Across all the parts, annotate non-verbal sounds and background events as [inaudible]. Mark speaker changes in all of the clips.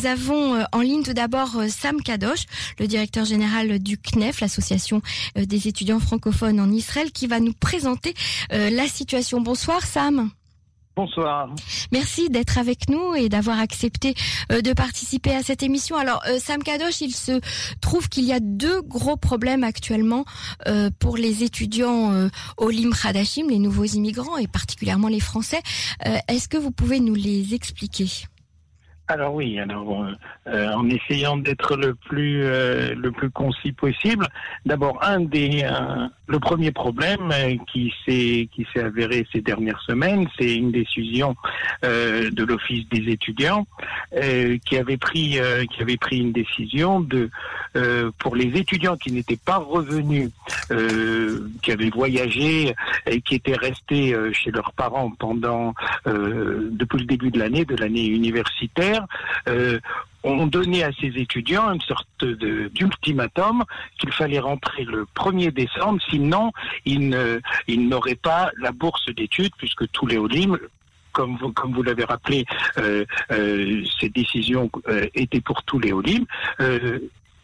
Speaker 1: nous avons euh, en ligne tout d'abord euh, Sam Kadosh, le directeur général du CNEF, l'association euh, des étudiants francophones en Israël, qui va nous présenter la situation. Bonsoir Sam.
Speaker 2: Bonsoir.
Speaker 1: Merci d'être avec nous et d'avoir accepté de participer à cette émission. Alors, Sam Kadosh, il se trouve qu'il y a deux gros problèmes actuellement pour les étudiants au Lim Hadashim, les nouveaux immigrants et particulièrement les Français. Est-ce que vous pouvez nous les expliquer?
Speaker 2: Alors oui, alors euh, en essayant d'être le plus euh, le plus concis possible. D'abord, un des le premier problème euh, qui s'est qui s'est avéré ces dernières semaines, c'est une décision de l'office des étudiants qui avait pris qui avait pris une décision de pour les étudiants qui n'étaient pas revenus, qui avaient voyagé et qui étaient restés chez leurs parents pendant depuis le début de l'année, de l'année universitaire euh, ont donné à ces étudiants une sorte d'ultimatum qu'il fallait rentrer le 1er décembre, sinon ils n'auraient pas la bourse d'études puisque tous les OLIM comme vous, l'avez rappelé, euh, euh, ces décisions étaient pour tous les OLIM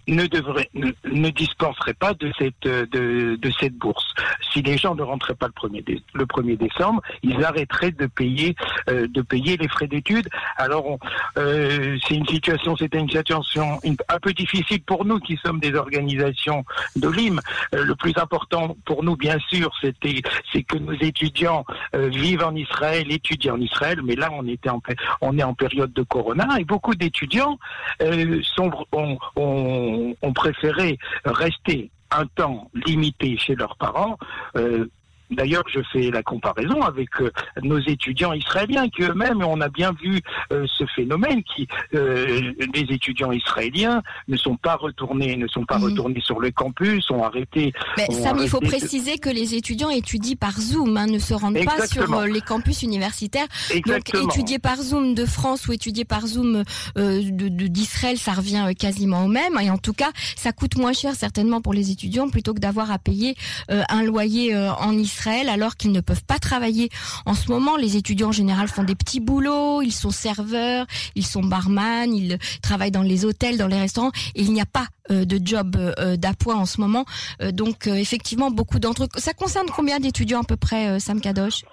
Speaker 2: ne devrait ne, dispenserait pas de cette de, de, cette bourse. Si les gens ne rentraient pas le 1er le 1er décembre, ils arrêteraient de payer euh, de payer les frais d'études. Alors euh, c'est une situation c'était une situation un peu difficile pour nous qui sommes des organisations de l'IM. Euh, le plus important pour nous bien sûr c'était c'est que nos étudiants euh, vivent en Israël, étudient en Israël, mais là on était en on est en période de corona et beaucoup d'étudiants euh, sont ont, ont ont, préféré rester un temps limité chez leurs parents euh, D'ailleurs, je fais la comparaison avec euh, nos étudiants israéliens qui eux-mêmes, on a bien vu euh, ce phénomène qui euh, les étudiants israéliens ne sont pas retournés, ne sont pas mhm. retournés sur le campus, ont arrêté.
Speaker 1: Mais Sam, il faut préciser que les étudiants étudient par Zoom, hein, ne se rendent pas sur les campus universitaires. Donc étudier par Zoom de France ou étudier par Zoom d'Israël, de, ça revient quasiment au même. Et en tout cas, ça coûte moins cher certainement pour les étudiants plutôt que d'avoir à payer un loyer en Israël alors qu'ils ne peuvent pas travailler. En ce moment, les étudiants en général font des petits boulots, ils sont serveurs, ils sont barman, ils travaillent dans les hôtels, dans les restaurants et il n'y a pas de job euh, d'appoint en ce moment. Euh, donc effectivement, beaucoup d'entre eux. Ça concerne combien d'étudiants à peu près, Sam Kadosh?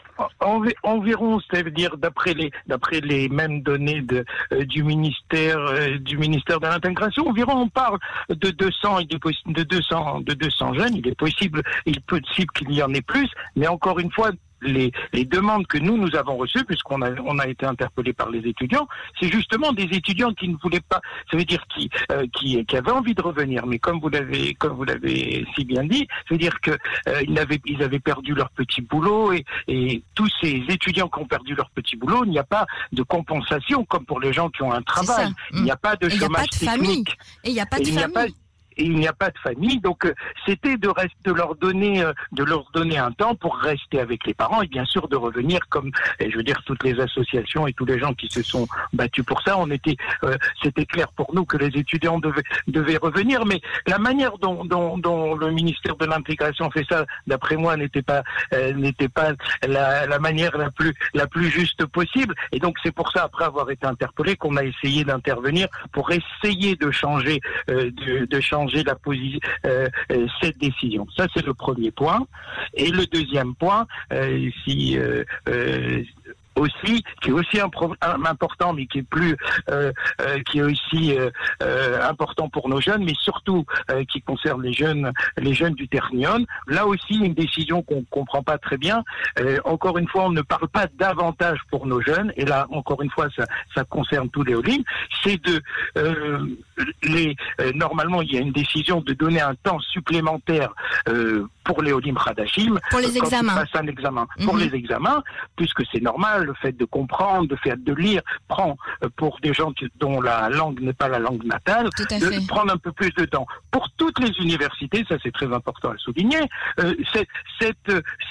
Speaker 2: Environ, c'est-à-dire d'après les d'après les mêmes données de, du ministère du ministère de l'intégration, environ on parle de 200 et de 200 de 200 jeunes. Il est possible, il est possible qu'il y en ait plus, mais encore une fois, les, demandes que nous, nous avons reçues, puisqu'on a, on a été interpellé par les étudiants, c'est justement des étudiants qui ne voulaient pas, ça veut dire qui, euh, qui, qui avaient envie de revenir, mais comme vous l'avez, comme vous l'avez si bien dit, ça veut dire que euh, ils, avaient, ils avaient perdu leur petit boulot et, et tous ces étudiants qui ont perdu leur petit boulot, il n'y a pas de compensation comme pour les gens qui ont un travail. Il n'y a pas de chômage technique.
Speaker 1: Et il n'y a pas de famille
Speaker 2: et il n'y a pas de famille. Donc euh, c'était de, de leur donner euh, de leur donner un temps pour rester avec les parents et bien sûr de revenir comme je veux dire toutes les associations et tous les gens qui se sont battus pour ça. On était euh, c'était clair pour nous que les étudiants devaient devaient revenir, mais la manière dont, dont, dont le ministère de l'intégration fait ça, d'après moi, n'était pas n'était pas la, la, manière la plus la plus juste possible. Et donc c'est pour ça après avoir été interpellé qu'on a essayé d'intervenir pour essayer de changer de, de changer la position, euh, euh, cette décision. Ça, c'est le premier point. Et le deuxième point, euh, si aussi, qui est aussi un, important, mais qui est plus, euh, euh, qui est aussi euh, important pour nos jeunes, mais surtout qui concerne les jeunes, les jeunes du Ternion. Là aussi, une décision qu'on comprend pas très bien. encore une fois, on ne parle pas davantage pour nos jeunes, et là, encore une fois, ça, ça concerne tous les Olim. C'est de les normalement, il y a une décision de donner un temps supplémentaire pour les Olim Radachim.
Speaker 1: Pour les examens.
Speaker 2: un examen. Pour mhm. les examens, puisque c'est normal, le fait de comprendre, le fait de lire, prend euh, pour des gens dont la langue n'est pas la langue natale, de prendre un peu plus de temps. Pour toutes les universités, ça c'est très important à souligner, euh,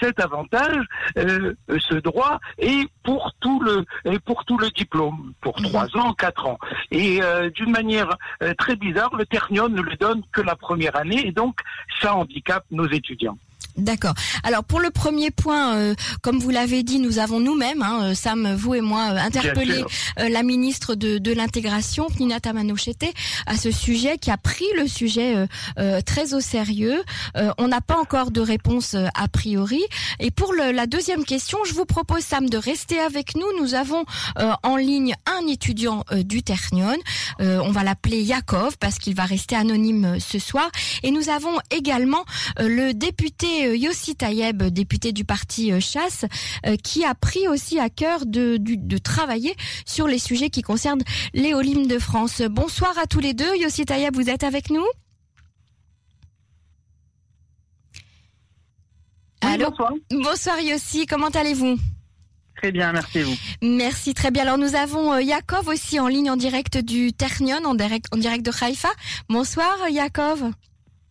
Speaker 2: cet avantage, euh, ce droit est pour tout le, est pour tout le diplôme, pour mhm. trois ans, quatre ans. Et d'une manière très bizarre, le Ternion ne le donne que la première année, et donc ça handicape nos étudiants.
Speaker 1: D'accord. Alors pour le premier point, euh, comme vous l'avez dit, nous avons nous-mêmes, hein, euh, Sam, vous et moi, euh, interpellé la ministre de, de l'intégration, Nina Tamanochete, à ce sujet, qui a pris le sujet très au sérieux. on n'a pas encore de réponse a priori. Et pour le, la deuxième question, je vous propose, Sam, de rester avec nous. Nous avons en ligne un étudiant du Ternion. on va l'appeler Yakov parce qu'il va rester anonyme ce soir. Et nous avons également le député euh, Yossi Tayeb, député du parti euh, Chasse, euh, qui a pris aussi à cœur de, travailler sur les sujets qui concernent les de France. Bonsoir à tous les deux. Yossi Tayeb, vous êtes avec nous
Speaker 3: Allô bonsoir.
Speaker 1: bonsoir Yossi, comment allez-vous
Speaker 3: Très bien, merci vous.
Speaker 1: Merci, très bien. Alors nous avons Yakov aussi en ligne en direct du Ternion, en direct, en direct de Haïfa. Bonsoir Yakov.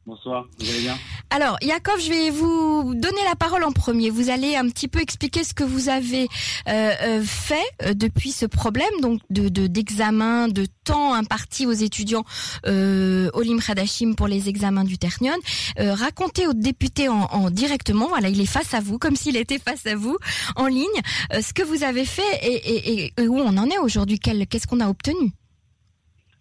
Speaker 4: Bonsoir, vous allez bien?
Speaker 1: Alors, Yakov, je vais vous donner la parole en premier. Vous allez un petit peu expliquer ce que vous avez euh, euh, fait euh, depuis ce problème, donc de d'examen, de, temps imparti aux étudiants euh, Olim Khadashim pour les examens du Ternion. racontez aux députés en, directement, voilà, il est face à vous, comme s'il était face à vous, en ligne, ce que vous avez fait et, et où on en est aujourd'hui. Qu'est-ce qu'on a obtenu?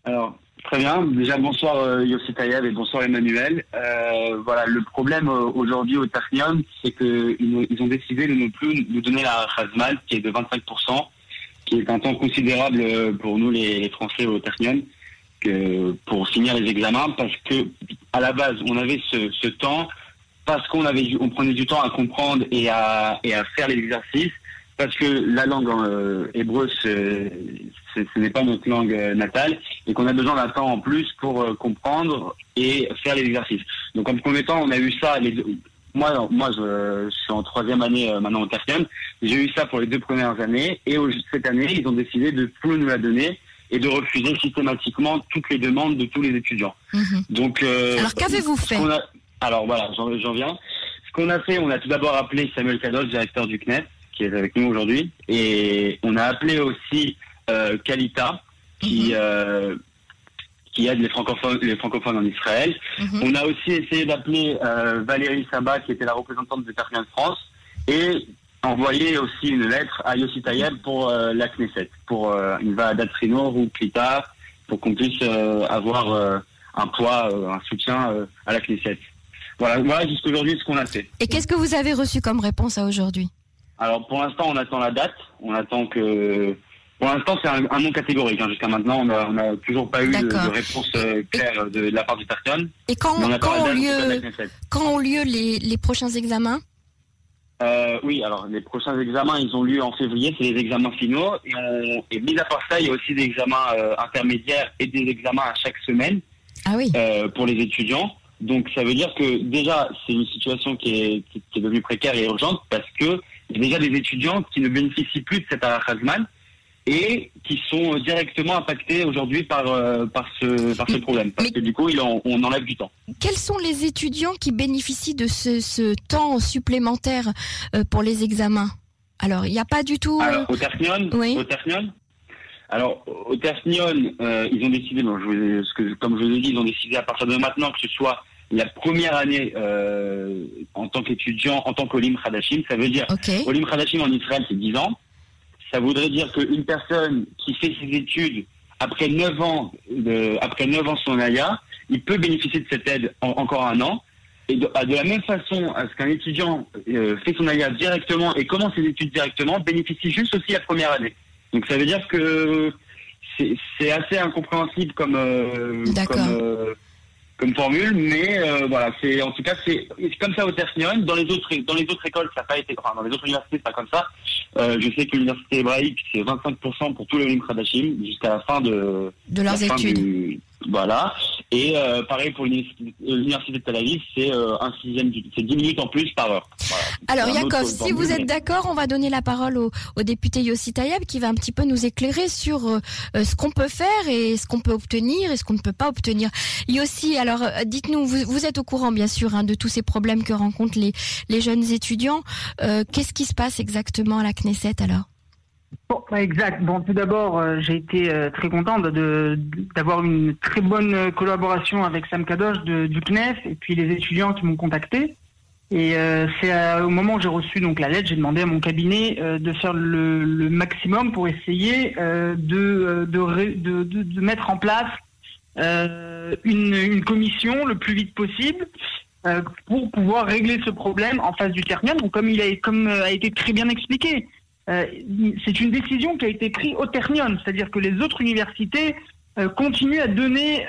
Speaker 4: Alors, Très bien. Déjà, bonsoir euh, Yossi Tayev et bonsoir Emmanuel. Euh, voilà, le problème euh, aujourd'hui au Ternium, c'est qu'ils ils ont décidé de ne plus nous donner la Khazmal, qui est de 25%, qui est un temps considérable euh, pour nous les, Français au Ternium, que pour finir les examens, parce que à la base, on avait ce, ce temps parce qu'on on prenait du temps à comprendre et à, et à faire les exercices parce que la langue euh, hébreu, ce, n'est pas notre langue euh, natale, et qu'on a besoin d'un temps en plus pour euh, comprendre et faire les exercices. Donc en premier temps, on a eu ça. Les, moi, moi, je, suis en troisième année maintenant au quatrième. J'ai eu ça pour les deux premières années, et cette année, ils ont décidé de plus nous la donner et de refuser systématiquement toutes les demandes de tous les étudiants.
Speaker 1: Mhm. Donc, alors qu'avez-vous fait
Speaker 4: Alors voilà, j'en viens. Ce qu'on a fait, on a tout d'abord appelé Samuel Kados, directeur du CNES, qui est avec nous aujourd'hui. Et on a appelé aussi euh, Kalita, qui, mhm. euh, qui aide les francophones, les francophones en Israël. Mhm. On a aussi essayé d'appeler euh, Valérie Sabat, qui était la représentante de Termien de France, et envoyer aussi une lettre à Yossi Tayeb pour euh, la Knesset, pour une va Datrinor ou Klita, pour qu'on puisse avoir un poids, un soutien à la Knesset. Voilà, voilà jusqu'à aujourd'hui ce qu'on a fait.
Speaker 1: Et qu'est-ce que vous avez reçu comme réponse à aujourd'hui?
Speaker 4: Alors pour l'instant, on attend la date. On attend que. Pour l'instant, c'est un, nom catégorique. Hein. Jusqu'à maintenant, on n'a toujours pas eu de, réponse euh, claire de, la part du personne.
Speaker 1: Et quand, quand, ont lieu, quand ont lieu les, les prochains examens?
Speaker 4: Euh, oui, alors les prochains examens, ils ont lieu en février, c'est les examens finaux. Et, on, et mis à part ça, il y a aussi des examens euh, intermédiaires et des examens à chaque semaine
Speaker 1: ah oui.
Speaker 4: euh, pour les étudiants. Donc ça veut dire que déjà, c'est une situation qui est, qui, qui est devenue précaire et urgente parce que il y a déjà des étudiants qui ne bénéficient plus de cet Arachazman et qui sont directement impactés aujourd'hui par, euh, par, ce, par ce problème. Parce que du coup, il on enlève du temps.
Speaker 1: Quels sont les étudiants qui bénéficient de ce, temps supplémentaire euh, pour les examens? Alors, il n'y a pas du tout...
Speaker 4: Alors, au Ternion, oui. au alors, au Ternion, euh, ils ont décidé, bon, je ce que, comme je vous ai dit, ils ont décidé à partir de maintenant que ce soit la première année euh, en tant qu'étudiant, en tant qu'Olim Khadashim, ça veut dire Olim Khadashim en Israël, c'est 10 ans. Ça voudrait dire qu'une personne qui fait ses études après 9 ans, de, après 9 ans son Aya, il peut bénéficier de cette aide encore un an. Et de, de, la même façon à ce qu'un étudiant euh, fait son Aya directement et commence ses études directement, bénéficie juste aussi la première année. Donc ça veut dire que c'est assez incompréhensible comme, euh, comme euh, comme formule, mais euh, voilà, c'est en tout cas c'est comme ça au Ternion. Dans les autres dans les autres écoles, ça n'a pas été, enfin dans les autres universités, c'est pas comme ça. Euh, je sais que l'université hébraïque c'est 25% pour tous les Olim jusqu'à la fin de
Speaker 1: de leurs études.
Speaker 4: Voilà. Et euh, pareil pour l'université de Tel Aviv, c'est euh, un sixième, c'est 10 minutes en plus par heure.
Speaker 1: Alors Yakov, si vous êtes d'accord, on va donner la parole au, au, député Yossi Tayeb qui va un petit peu nous éclairer sur euh, ce qu'on peut faire et ce qu'on peut obtenir et ce qu'on ne peut pas obtenir. Yossi, alors dites-nous, vous, vous, êtes au courant bien sûr hein, de tous ces problèmes que rencontrent les, les jeunes étudiants. Qu'est-ce qui se passe exactement à la Knesset alors?
Speaker 3: Bon, exact. Bon, tout d'abord, euh, j'ai été euh, très contente de, d'avoir une très bonne collaboration avec Sam Kadosh de, du CNEF et puis les étudiants qui m'ont contacté. Et euh, c'est au moment où j'ai reçu donc la lettre, j'ai demandé à mon cabinet de faire le, maximum pour essayer de, de, de, de, mettre en place une, une, commission le plus vite possible pour pouvoir régler ce problème en face du Ternium. Donc comme il a, comme a été très bien expliqué, c'est une décision qui a été prise au Ternium, c'est-à-dire que les autres universités continuent à donner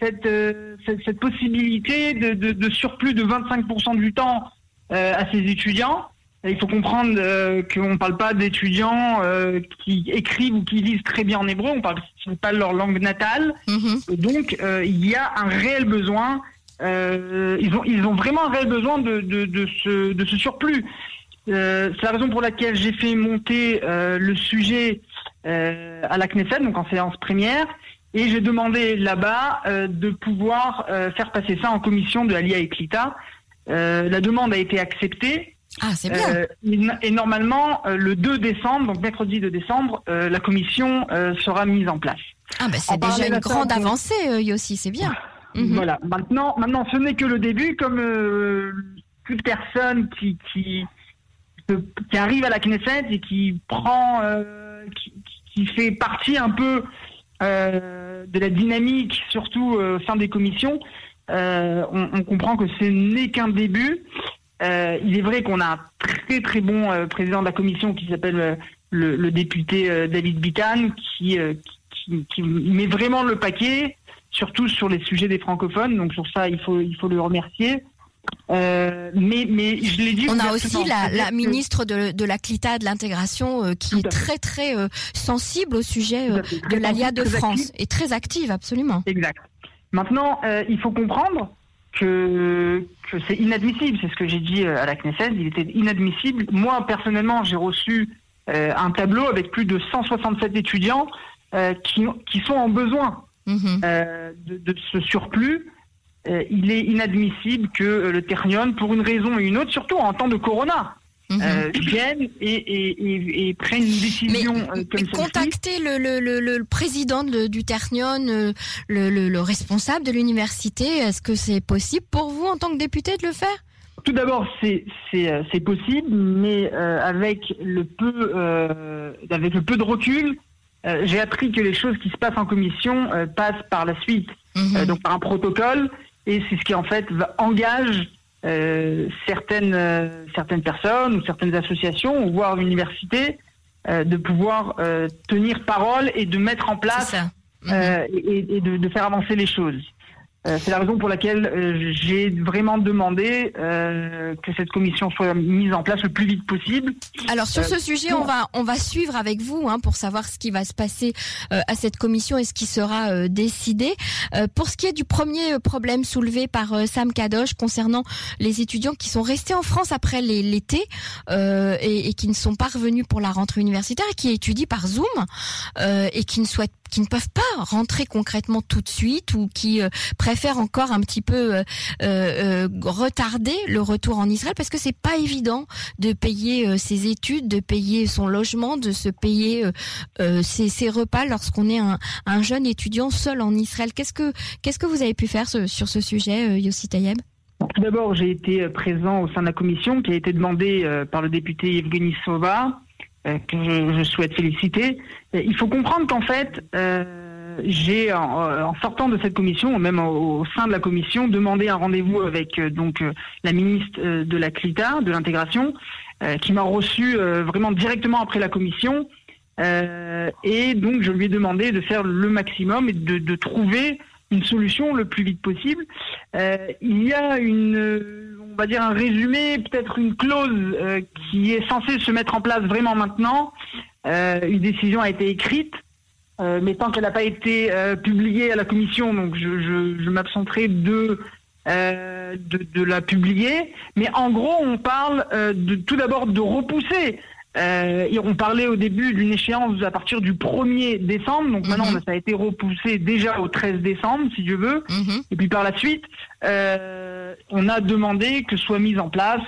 Speaker 3: cette, cette, cette, possibilité de, de, de, surplus de 25% du temps à ces étudiants. il faut comprendre qu'on ne parle pas d'étudiants qui écrivent ou qui lisent très bien en hébreu, on ne parle pas leur langue natale. donc, il y a un réel besoin, ils, ont, ils ont vraiment un réel besoin de, de, de ce, de ce surplus. C'est la raison pour laquelle j'ai fait monter le sujet à la Knesset, donc en séance première, et j'ai demandé là-bas euh, de pouvoir euh, faire passer ça en commission de Alia et Clita. Euh, la demande a été acceptée.
Speaker 1: Ah, c'est bien.
Speaker 3: Et, normalement, le 2 décembre, donc mercredi 2 décembre, la commission sera mise en place.
Speaker 1: Ah, ben c'est déjà une grande avancée, Yossi, c'est bien.
Speaker 3: Mhm. Voilà. Maintenant, maintenant, ce n'est que le début, comme toute personne qui, qui, qui arrive à la Knesset et qui prend, qui, qui fait partie un peu euh, de la dynamique, surtout euh, au sein des commissions, euh, on, comprend que ce n'est qu'un début. il est vrai qu'on a un très très bon président de la commission qui s'appelle le, député David Bican, qui, qui, met vraiment le paquet, surtout sur les sujets des francophones. Donc sur ça, il faut, il faut le remercier. Euh, mais, mais je l'ai dit.
Speaker 1: On a aussi la, la ministre de, de, la CLITA de l'intégration euh, qui est très très euh, sensible au sujet de l'ALIA de France et très active, absolument.
Speaker 3: Exact. Maintenant, il faut comprendre que, que c'est inadmissible. C'est ce que j'ai dit à la Knesset. Il était inadmissible. Moi, personnellement, j'ai reçu un tableau avec plus de 167 étudiants qui, qui sont en besoin mhm. de, de, ce surplus. Euh, il est inadmissible que euh, le Ternion, pour une raison et une autre, surtout en temps de Corona, mhm. euh, vienne et, et, prenne une décision
Speaker 1: mais, comme Contacter le, le, le, président du Ternion, le, responsable de l'université, est-ce que c'est possible pour vous en tant que député de le faire?
Speaker 3: Tout d'abord, c'est c'est possible, mais avec le peu avec le peu de recul, j'ai appris que les choses qui se passent en commission passent par la suite, mhm. donc par un protocole et c'est ce qui en fait engage euh, certaines euh, certaines personnes ou certaines associations ou voire l'université euh, de pouvoir euh, tenir parole et de mettre en place euh, et, et de, de, faire avancer les choses. Euh, c'est la raison pour laquelle euh, j'ai vraiment demandé euh, que cette commission soit mise en place le plus vite possible.
Speaker 1: Alors sur ce sujet, on va on va suivre avec vous hein, pour savoir ce qui va se passer à cette commission et ce qui sera décidé. pour ce qui est du premier problème soulevé par Sam Kadosh concernant les étudiants qui sont restés en France après l'été et, et, qui ne sont pas revenus pour la rentrée universitaire et qui étudient par Zoom et qui ne souhaitent qui ne peuvent pas rentrer concrètement tout de suite ou qui euh, préfèrent encore un petit peu euh, euh, retarder le retour en Israël parce que c'est pas évident de payer ses études, de payer son logement, de se payer ses, repas lorsqu'on est un, jeune étudiant seul en Israël. Qu'est-ce que qu'est-ce que vous avez pu faire sur ce sujet, Yossi Tayeb?
Speaker 3: Tout d'abord, j'ai été présent au sein de la commission qui a été demandée par le député Evgeny Sova euh, que je, souhaite féliciter. Euh, il faut comprendre qu'en fait, euh, j'ai en, sortant de cette commission, même au, sein de la commission, demandé un rendez-vous avec donc la ministre de la CLITA, de l'intégration, qui m'a reçu vraiment directement après la commission. et donc je lui ai demandé de faire le maximum et de, trouver une solution le plus vite possible. il y a une on va dire un résumé, peut-être une clause euh, qui est censée se mettre en place vraiment maintenant. Euh, une décision a été écrite, euh, mais tant qu'elle n'a pas été publiée à la commission, donc je, je, m'absenterai de, de, la publier. Mais en gros, on parle de, tout d'abord de repousser euh, on parlait au début d'une échéance à partir du 1er décembre, donc maintenant mhm. ça a été repoussé déjà au 13 décembre, si je veux. Mhm. Et puis par la suite, euh, on a demandé que soit mise en place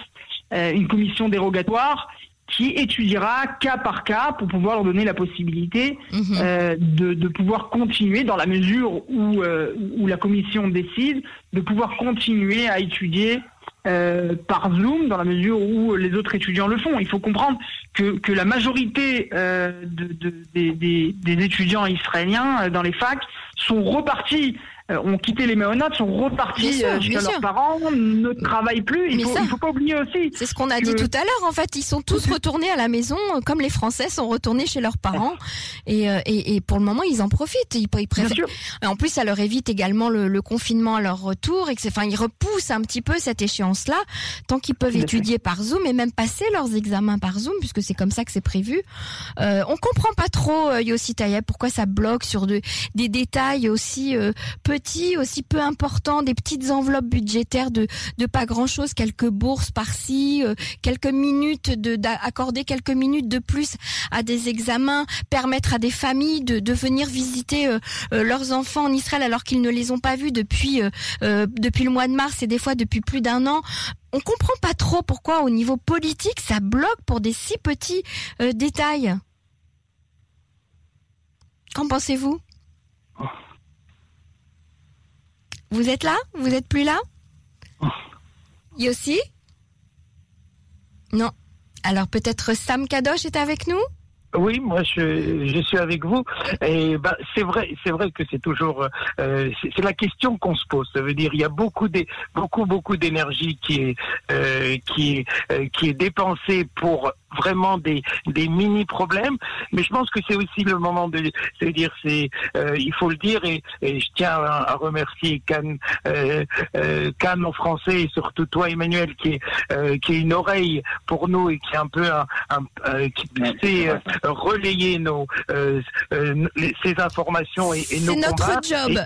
Speaker 3: euh, une commission dérogatoire qui étudiera cas par cas pour pouvoir leur donner la possibilité mhm. euh, de, de, pouvoir continuer dans la mesure où, euh, où la commission décide de pouvoir continuer à étudier par Zoom dans la mesure où les autres étudiants le font. Il faut comprendre que, que la majorité de, des, des, étudiants israéliens dans les facs sont repartis euh, ont quitté les méonates, sont repartis euh, chez leurs parents, ne travaillent plus. Il faut, faut pas oublier aussi.
Speaker 1: C'est ce qu'on a dit tout à l'heure. En fait, ils sont tous [laughs] retournés à la maison, comme les Français sont retournés chez leurs parents. [laughs] Et, euh, et, et pour le moment, ils en profitent. Ils, ils préfèrent. En plus, ça leur évite également le, le confinement à leur retour. Et que enfin, ils repoussent un petit peu cette échéance-là, tant qu'ils peuvent étudier par Zoom et même passer leurs examens par Zoom, puisque c'est comme ça que c'est prévu. Euh, on comprend pas trop, Yossi Tayeb, pourquoi ça bloque sur de, des détails aussi peu aussi peu important, des petites enveloppes budgétaires de, de pas grand chose, quelques bourses par-ci, euh, quelques minutes de d'accorder quelques minutes de plus à des examens, permettre à des familles de, de venir visiter euh, euh, leurs enfants en Israël alors qu'ils ne les ont pas vus depuis depuis le mois de mars et des fois depuis plus d'un an. On comprend pas trop pourquoi au niveau politique ça bloque pour des si petits détails. Qu'en pensez-vous? Vous êtes là? Vous êtes plus là? Oh. Yossi? Non. Alors peut-être Sam Kadosh est avec nous?
Speaker 2: Oui, moi je, je suis avec vous. Et ben c'est vrai, c'est vrai que c'est toujours euh, c'est la question qu'on se pose. Ça veut dire il y a beaucoup de, beaucoup beaucoup d'énergie qui est euh, qui est euh, qui est dépensée pour vraiment des, des mini problèmes, mais je pense que c'est aussi le moment de, cest dire, c'est, euh, il faut le dire, et, et je tiens à, remercier Cannes, euh, euh, Cannes en français et surtout toi Emmanuel qui est euh, qui est une oreille pour nous et qui est un peu un, un qui sait relayer nos ces informations et, et nos
Speaker 1: C'est notre job.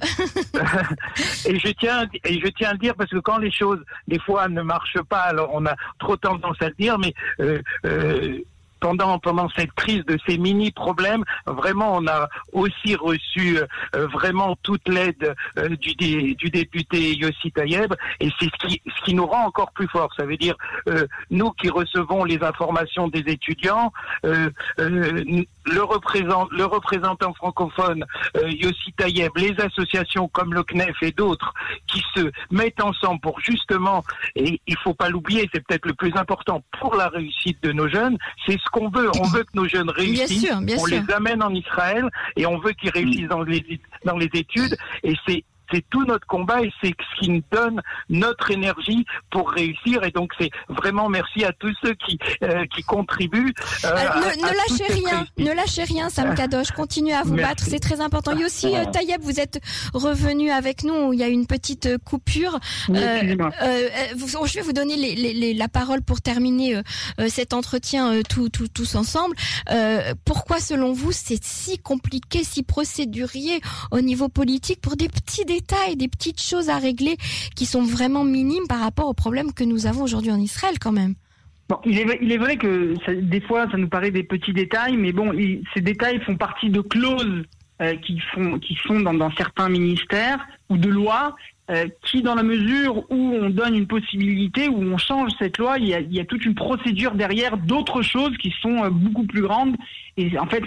Speaker 2: Et, [laughs] et, je tiens et je tiens à le dire parce que quand les choses des fois ne marchent pas, alors on a trop tendance à le dire, mais euh, euh, pendant pendant cette crise de ces mini problèmes, vraiment on a aussi reçu euh, vraiment toute l'aide euh, du, du député Yossi Tayeb et c'est ce qui ce qui nous rend encore plus fort. Ça veut dire euh, nous qui recevons les informations des étudiants, le représentant le représentant francophone Yossi Tayeb, les associations comme le CNEF et d'autres qui se mettent ensemble pour justement et il faut pas l'oublier, c'est peut-être le plus important pour la réussite de nos jeunes, c'est ce qu'on veut. On veut que nos jeunes réussissent. on les amène en Israël et on veut qu'ils réussissent dans les, dans les études. Et c'est c'est tout notre combat et c'est ce qui nous donne notre énergie pour réussir. Et donc c'est vraiment merci à tous ceux qui euh, qui contribuent.
Speaker 1: Euh, ne, lâchez rien, ne lâchez rien, Sam Kadosh. Continuez à vous battre, c'est très important. Il y a aussi euh, Tayeb, vous êtes revenu avec nous. Il y a une petite coupure. je vais vous donner les, la parole pour terminer cet entretien tous ensemble. pourquoi, selon vous, c'est si compliqué, si procédurier au niveau politique pour des petits détails des petites choses à régler qui sont vraiment minimes par rapport aux problèmes que nous avons aujourd'hui en Israël quand même.
Speaker 3: Bon, il est, vrai que des fois, ça nous paraît des petits détails, mais bon, ces détails font partie de clauses euh, qui, font, qui sont dans, certains ministères ou de lois euh, qui, dans la mesure où on donne une possibilité, où on change cette loi, il y a, toute une procédure derrière d'autres choses qui sont euh, beaucoup plus grandes. Et en fait,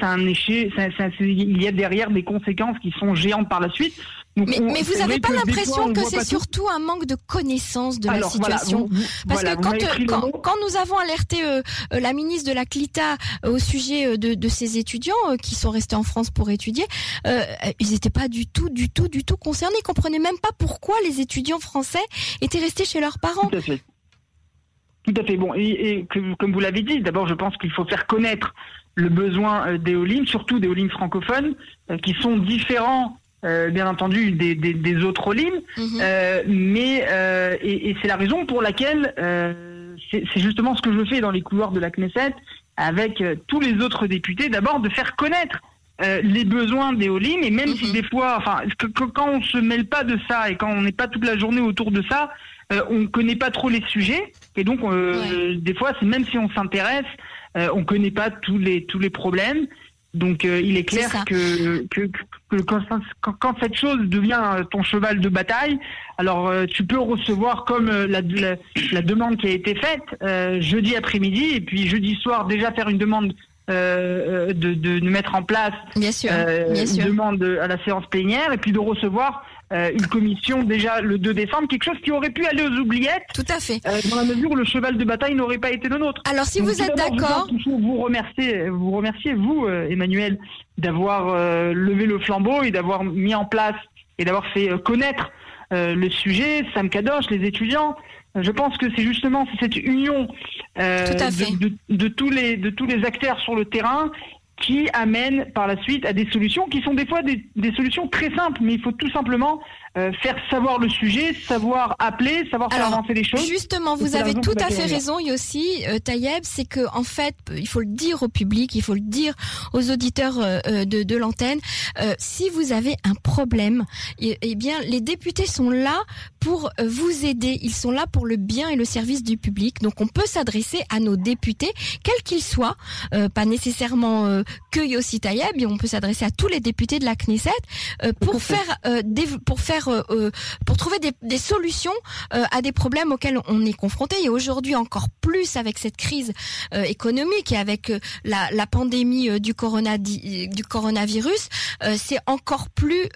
Speaker 3: il y a derrière des conséquences qui sont géantes par la suite
Speaker 1: mais, vous n'avez pas l'impression que c'est surtout un manque de connaissance de la situation Parce que quand, quand, nous avons alerté euh, euh, la ministre de la CLITA euh, au sujet de, de, ces étudiants qui sont restés en France pour étudier, ils n'étaient pas du tout, du tout, du tout concernés. Ils comprenaient même pas pourquoi les étudiants français étaient restés chez leurs parents.
Speaker 3: Tout à fait. Tout à fait. Bon, et, comme vous l'avez dit, d'abord, je pense qu'il faut faire connaître le besoin d'éolines, surtout d'éolines francophones, qui sont différents euh, bien entendu des, des, des autres lignes, mhm. euh, mais euh, et, et c'est la raison pour laquelle euh, c'est justement ce que je fais dans les couloirs de la Knesset avec euh, tous les autres députés, d'abord de faire connaître les besoins des lignes et même si mhm. des fois, enfin, quand on se mêle pas de ça et quand on n'est pas toute la journée autour de ça, on connaît pas trop les sujets et donc des fois, c'est même si on s'intéresse, on connaît pas tous les tous les problèmes. Donc euh, il est clair que, que, que, quand, quand, cette chose devient ton cheval de bataille, alors euh, tu peux recevoir comme euh, la, la, demande qui a été faite jeudi après-midi et puis jeudi soir déjà faire une demande de, de, de, mettre en place
Speaker 1: bien sûr, bien
Speaker 3: une demande à la séance plénière et puis de recevoir euh, une commission déjà le 2 décembre, quelque chose qui aurait pu aller aux oubliettes.
Speaker 1: Tout à fait.
Speaker 3: Euh, dans la mesure où le cheval de bataille n'aurait pas été le nôtre.
Speaker 1: Alors si vous êtes d'accord,
Speaker 3: vous remercier, vous remercier vous, Emmanuel, d'avoir levé le flambeau et d'avoir mis en place et d'avoir fait connaître le sujet, Sam Kadosh, les étudiants. Je pense que c'est justement cette union de, de, tous les, de tous les acteurs sur le terrain qui amène par la suite à des solutions qui sont des fois des, des solutions très simples, mais il faut tout simplement euh, faire savoir le sujet, savoir appeler, savoir faire avancer les choses.
Speaker 1: Justement, vous avez tout à fait raison, Yossi, euh, Tayeb, c'est que en fait, il faut le dire au public, il faut le dire aux auditeurs euh, de, de l'antenne. Euh, si vous avez un problème, eh, eh, bien, les députés sont là pour vous aider. Ils sont là pour le bien et le service du public. Donc, on peut s'adresser à nos députés, quels qu'ils soient, pas nécessairement que Yossi Tayeb, on peut s'adresser à tous les députés de la Knesset pour faire, pour faire euh, euh, pour trouver des, solutions euh, à des problèmes auxquels on est confronté. Et aujourd'hui encore plus avec cette crise économique et avec la, pandémie du, corona, du coronavirus, c'est encore plus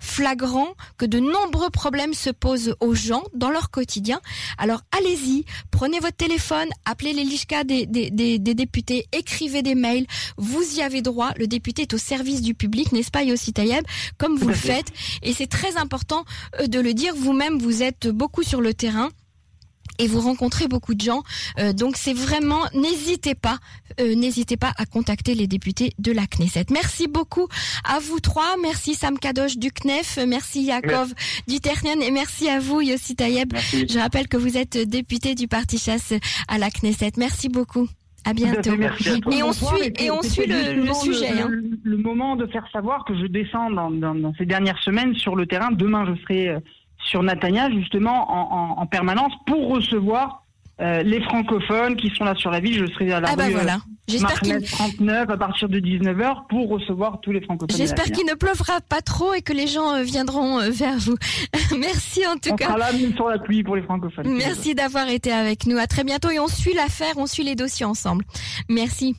Speaker 1: flagrant que de nombreux problèmes se posent aux gens dans leur quotidien. Alors allez-y, prenez votre téléphone, appelez les LISCA des, des, députés, écrivez des mails, vous y avez droit. Le député est au service du public, n'est-ce pas Yossi Tayeb, comme vous le faites. Et c'est très important important euh, de le dire. Vous-même, vous êtes beaucoup sur le terrain et vous rencontrez beaucoup de gens. Euh, donc c'est vraiment, n'hésitez pas, euh, n'hésitez pas à contacter les députés de la Knesset. Merci beaucoup à vous trois. Merci Sam Kadosh du CNEF, merci Yakov du Ternian et merci à vous Yossi Tayeb. Je rappelle que vous êtes député du Parti Chasse à la Knesset. Merci beaucoup. À bientôt. Et on suit, et on suit le, sujet.
Speaker 3: Le, hein. le, moment de faire savoir que je descends dans, dans, dans, ces dernières semaines sur le terrain. Demain, je serai euh, sur Natania, justement, en, en, en permanence pour recevoir euh, les francophones qui sont là sur la ville. Je serai à la
Speaker 1: ah bah
Speaker 3: rue
Speaker 1: voilà.
Speaker 3: Euh, 39 à partir de 19h pour recevoir tous les francophones.
Speaker 1: J'espère qu'il ne pleuvra pas trop et que les gens viendront vers vous. [laughs] Merci en tout
Speaker 3: on
Speaker 1: cas.
Speaker 3: On sera là même sur la pluie pour les francophones.
Speaker 1: Merci d'avoir été avec nous. À très bientôt et on suit l'affaire, on suit les dossiers ensemble. Merci.